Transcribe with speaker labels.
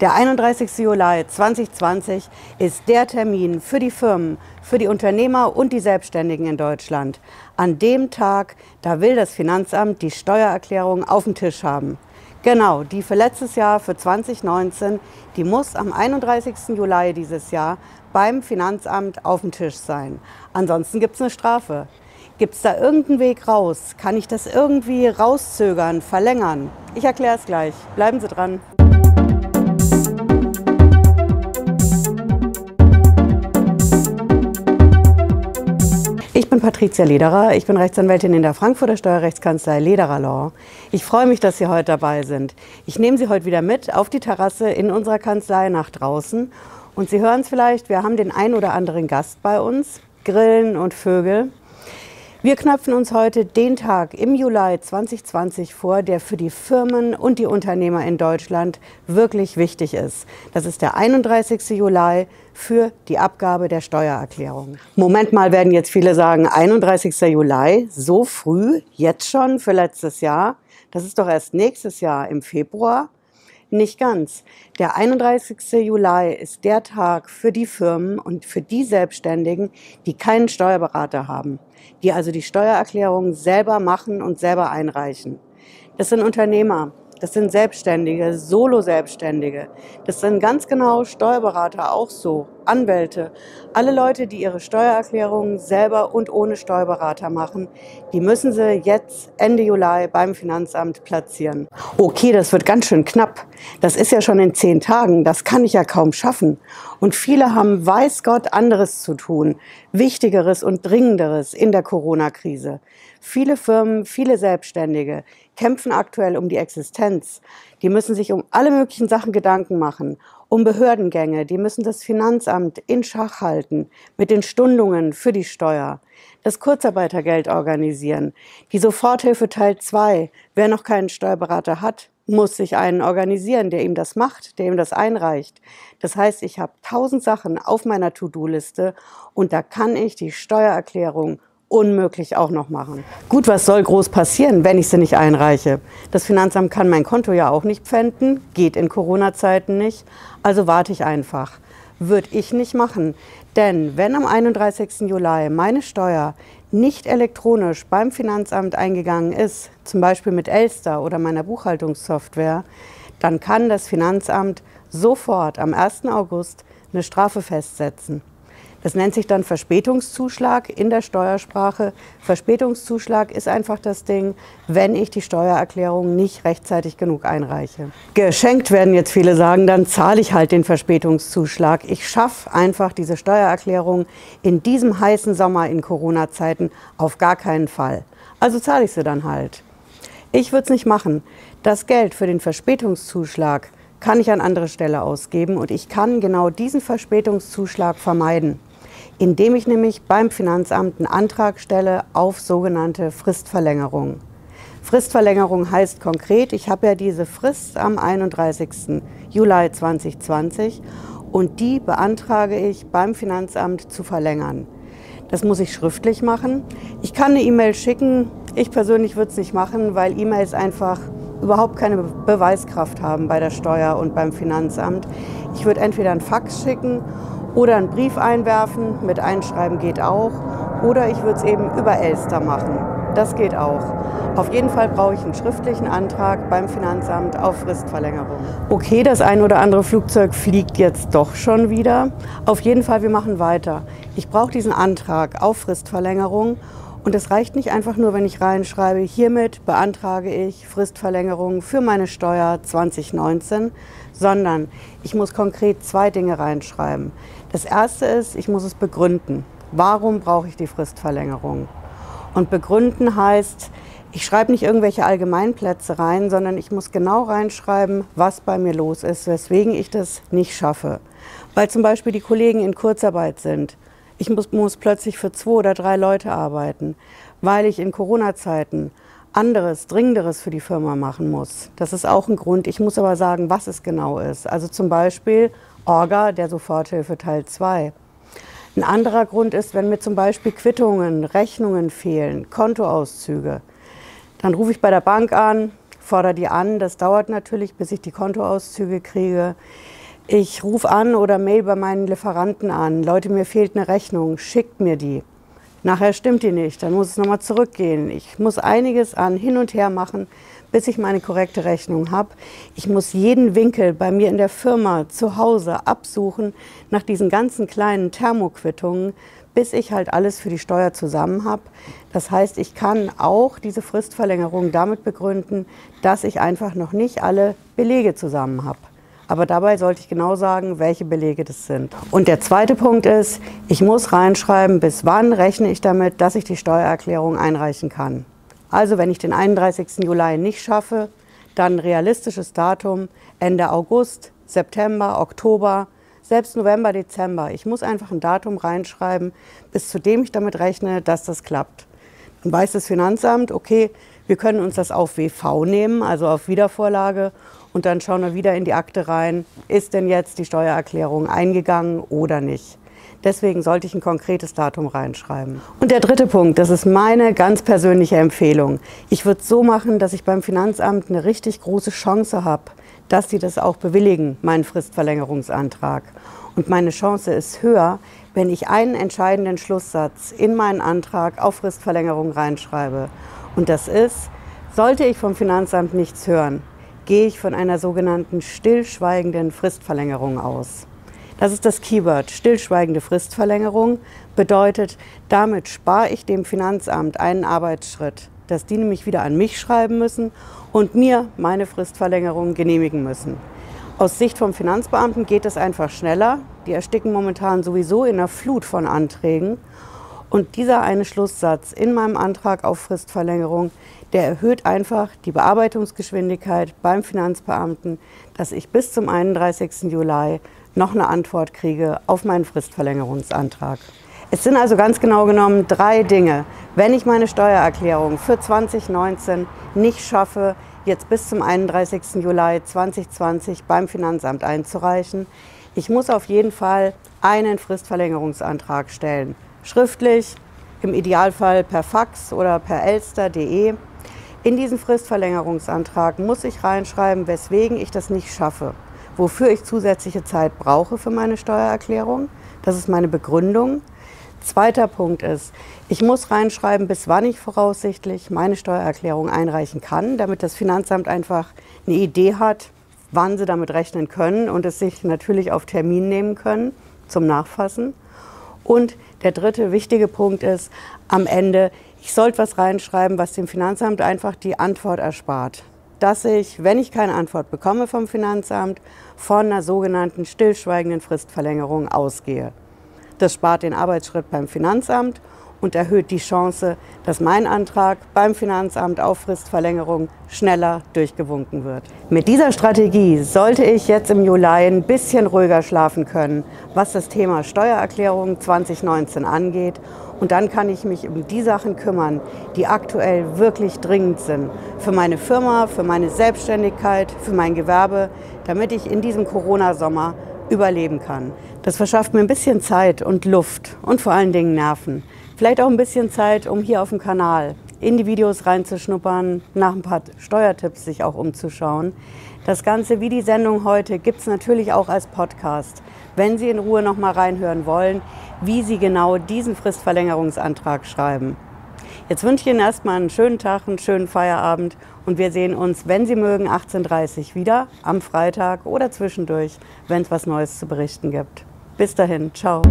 Speaker 1: Der 31. Juli 2020 ist der Termin für die Firmen, für die Unternehmer und die Selbstständigen in Deutschland. An dem Tag, da will das Finanzamt die Steuererklärung auf dem Tisch haben. Genau, die für letztes Jahr, für 2019, die muss am 31. Juli dieses Jahr beim Finanzamt auf dem Tisch sein. Ansonsten gibt es eine Strafe. Gibt es da irgendeinen Weg raus? Kann ich das irgendwie rauszögern, verlängern? Ich erkläre es gleich. Bleiben Sie dran. Bin Patricia Lederer. Ich bin Rechtsanwältin in der Frankfurter Steuerrechtskanzlei Lederer Law. Ich freue mich, dass Sie heute dabei sind. Ich nehme Sie heute wieder mit auf die Terrasse in unserer Kanzlei nach draußen. Und Sie hören es vielleicht, wir haben den ein oder anderen Gast bei uns, Grillen und Vögel. Wir knöpfen uns heute den Tag im Juli 2020 vor, der für die Firmen und die Unternehmer in Deutschland wirklich wichtig ist. Das ist der 31. Juli für die Abgabe der Steuererklärung. Moment mal, werden jetzt viele sagen, 31. Juli, so früh, jetzt schon für letztes Jahr? Das ist doch erst nächstes Jahr im Februar. Nicht ganz. Der 31. Juli ist der Tag für die Firmen und für die Selbstständigen, die keinen Steuerberater haben, die also die Steuererklärung selber machen und selber einreichen. Das sind Unternehmer, das sind Selbstständige, Solo-Selbstständige. Das sind ganz genau Steuerberater auch so, Anwälte. Alle Leute, die ihre Steuererklärungen selber und ohne Steuerberater machen, die müssen sie jetzt Ende Juli beim Finanzamt platzieren. Okay, das wird ganz schön knapp. Das ist ja schon in zehn Tagen. Das kann ich ja kaum schaffen. Und viele haben, weiß Gott, anderes zu tun. Wichtigeres und Dringenderes in der Corona-Krise. Viele Firmen, viele Selbstständige kämpfen aktuell um die Existenz. Die müssen sich um alle möglichen Sachen Gedanken machen, um Behördengänge, die müssen das Finanzamt in Schach halten mit den Stundungen für die Steuer, das Kurzarbeitergeld organisieren, die Soforthilfe Teil 2. Wer noch keinen Steuerberater hat, muss sich einen organisieren, der ihm das macht, der ihm das einreicht. Das heißt, ich habe tausend Sachen auf meiner To-Do-Liste und da kann ich die Steuererklärung unmöglich auch noch machen. Gut, was soll groß passieren, wenn ich sie nicht einreiche? Das Finanzamt kann mein Konto ja auch nicht pfänden, geht in Corona-Zeiten nicht, also warte ich einfach. Würde ich nicht machen, denn wenn am 31. Juli meine Steuer nicht elektronisch beim Finanzamt eingegangen ist, zum Beispiel mit Elster oder meiner Buchhaltungssoftware, dann kann das Finanzamt sofort am 1. August eine Strafe festsetzen. Das nennt sich dann Verspätungszuschlag in der Steuersprache. Verspätungszuschlag ist einfach das Ding, wenn ich die Steuererklärung nicht rechtzeitig genug einreiche. Geschenkt werden jetzt viele sagen, dann zahle ich halt den Verspätungszuschlag. Ich schaffe einfach diese Steuererklärung in diesem heißen Sommer in Corona-Zeiten auf gar keinen Fall. Also zahle ich sie dann halt. Ich würde es nicht machen. Das Geld für den Verspätungszuschlag kann ich an andere Stelle ausgeben und ich kann genau diesen Verspätungszuschlag vermeiden indem ich nämlich beim Finanzamt einen Antrag stelle auf sogenannte Fristverlängerung. Fristverlängerung heißt konkret, ich habe ja diese Frist am 31. Juli 2020 und die beantrage ich beim Finanzamt zu verlängern. Das muss ich schriftlich machen. Ich kann eine E-Mail schicken. Ich persönlich würde es nicht machen, weil E-Mails einfach überhaupt keine Beweiskraft haben bei der Steuer und beim Finanzamt. Ich würde entweder einen Fax schicken oder einen Brief einwerfen, mit einschreiben geht auch. Oder ich würde es eben über Elster machen. Das geht auch. Auf jeden Fall brauche ich einen schriftlichen Antrag beim Finanzamt auf Fristverlängerung. Okay, das ein oder andere Flugzeug fliegt jetzt doch schon wieder. Auf jeden Fall, wir machen weiter. Ich brauche diesen Antrag auf Fristverlängerung und es reicht nicht einfach nur, wenn ich reinschreibe, hiermit beantrage ich Fristverlängerung für meine Steuer 2019, sondern ich muss konkret zwei Dinge reinschreiben. Das erste ist, ich muss es begründen. Warum brauche ich die Fristverlängerung? Und begründen heißt, ich schreibe nicht irgendwelche Allgemeinplätze rein, sondern ich muss genau reinschreiben, was bei mir los ist, weswegen ich das nicht schaffe. Weil zum Beispiel die Kollegen in Kurzarbeit sind ich muss, muss plötzlich für zwei oder drei Leute arbeiten, weil ich in Corona-Zeiten anderes, dringenderes für die Firma machen muss. Das ist auch ein Grund. Ich muss aber sagen, was es genau ist. Also zum Beispiel Orga der Soforthilfe Teil 2. Ein anderer Grund ist, wenn mir zum Beispiel Quittungen, Rechnungen fehlen, Kontoauszüge. Dann rufe ich bei der Bank an, fordere die an. Das dauert natürlich, bis ich die Kontoauszüge kriege. Ich rufe an oder mail bei meinen Lieferanten an. Leute, mir fehlt eine Rechnung, schickt mir die. Nachher stimmt die nicht, dann muss es nochmal zurückgehen. Ich muss einiges an hin und her machen, bis ich meine korrekte Rechnung habe. Ich muss jeden Winkel bei mir in der Firma, zu Hause absuchen nach diesen ganzen kleinen Thermoquittungen, bis ich halt alles für die Steuer zusammen habe. Das heißt, ich kann auch diese Fristverlängerung damit begründen, dass ich einfach noch nicht alle Belege zusammen habe. Aber dabei sollte ich genau sagen, welche Belege das sind. Und der zweite Punkt ist, ich muss reinschreiben, bis wann rechne ich damit, dass ich die Steuererklärung einreichen kann. Also wenn ich den 31. Juli nicht schaffe, dann realistisches Datum Ende August, September, Oktober, selbst November, Dezember. Ich muss einfach ein Datum reinschreiben, bis zu dem ich damit rechne, dass das klappt. Dann weiß das Finanzamt, okay, wir können uns das auf WV nehmen, also auf Wiedervorlage, und dann schauen wir wieder in die Akte rein, ist denn jetzt die Steuererklärung eingegangen oder nicht. Deswegen sollte ich ein konkretes Datum reinschreiben. Und der dritte Punkt, das ist meine ganz persönliche Empfehlung. Ich würde es so machen, dass ich beim Finanzamt eine richtig große Chance habe, dass sie das auch bewilligen, meinen Fristverlängerungsantrag. Und meine Chance ist höher, wenn ich einen entscheidenden Schlusssatz in meinen Antrag auf Fristverlängerung reinschreibe. Und das ist, sollte ich vom Finanzamt nichts hören, gehe ich von einer sogenannten stillschweigenden Fristverlängerung aus. Das ist das Keyword. Stillschweigende Fristverlängerung bedeutet, damit spare ich dem Finanzamt einen Arbeitsschritt, dass die nämlich wieder an mich schreiben müssen und mir meine Fristverlängerung genehmigen müssen. Aus Sicht vom Finanzbeamten geht es einfach schneller. Die ersticken momentan sowieso in einer Flut von Anträgen. Und dieser eine Schlusssatz in meinem Antrag auf Fristverlängerung, der erhöht einfach die Bearbeitungsgeschwindigkeit beim Finanzbeamten, dass ich bis zum 31. Juli noch eine Antwort kriege auf meinen Fristverlängerungsantrag. Es sind also ganz genau genommen drei Dinge. Wenn ich meine Steuererklärung für 2019 nicht schaffe, jetzt bis zum 31. Juli 2020 beim Finanzamt einzureichen, ich muss auf jeden Fall einen Fristverlängerungsantrag stellen schriftlich, im Idealfall per Fax oder per elster.de. In diesen Fristverlängerungsantrag muss ich reinschreiben, weswegen ich das nicht schaffe, wofür ich zusätzliche Zeit brauche für meine Steuererklärung. Das ist meine Begründung. Zweiter Punkt ist, ich muss reinschreiben, bis wann ich voraussichtlich meine Steuererklärung einreichen kann, damit das Finanzamt einfach eine Idee hat, wann sie damit rechnen können und es sich natürlich auf Termin nehmen können zum Nachfassen. Und der dritte wichtige Punkt ist am Ende, ich sollte was reinschreiben, was dem Finanzamt einfach die Antwort erspart. Dass ich, wenn ich keine Antwort bekomme vom Finanzamt, von einer sogenannten stillschweigenden Fristverlängerung ausgehe. Das spart den Arbeitsschritt beim Finanzamt und erhöht die Chance, dass mein Antrag beim Finanzamt auf Fristverlängerung schneller durchgewunken wird. Mit dieser Strategie sollte ich jetzt im Juli ein bisschen ruhiger schlafen können, was das Thema Steuererklärung 2019 angeht. Und dann kann ich mich um die Sachen kümmern, die aktuell wirklich dringend sind. Für meine Firma, für meine Selbstständigkeit, für mein Gewerbe, damit ich in diesem Corona-Sommer überleben kann. Das verschafft mir ein bisschen Zeit und Luft und vor allen Dingen Nerven. Vielleicht auch ein bisschen Zeit, um hier auf dem Kanal in die Videos reinzuschnuppern, nach ein paar Steuertipps sich auch umzuschauen. Das Ganze wie die Sendung heute gibt es natürlich auch als Podcast, wenn Sie in Ruhe noch mal reinhören wollen, wie Sie genau diesen Fristverlängerungsantrag schreiben. Jetzt wünsche ich Ihnen erstmal einen schönen Tag, einen schönen Feierabend und wir sehen uns, wenn Sie mögen, 18.30 Uhr wieder am Freitag oder zwischendurch, wenn es was Neues zu berichten gibt. Bis dahin, ciao.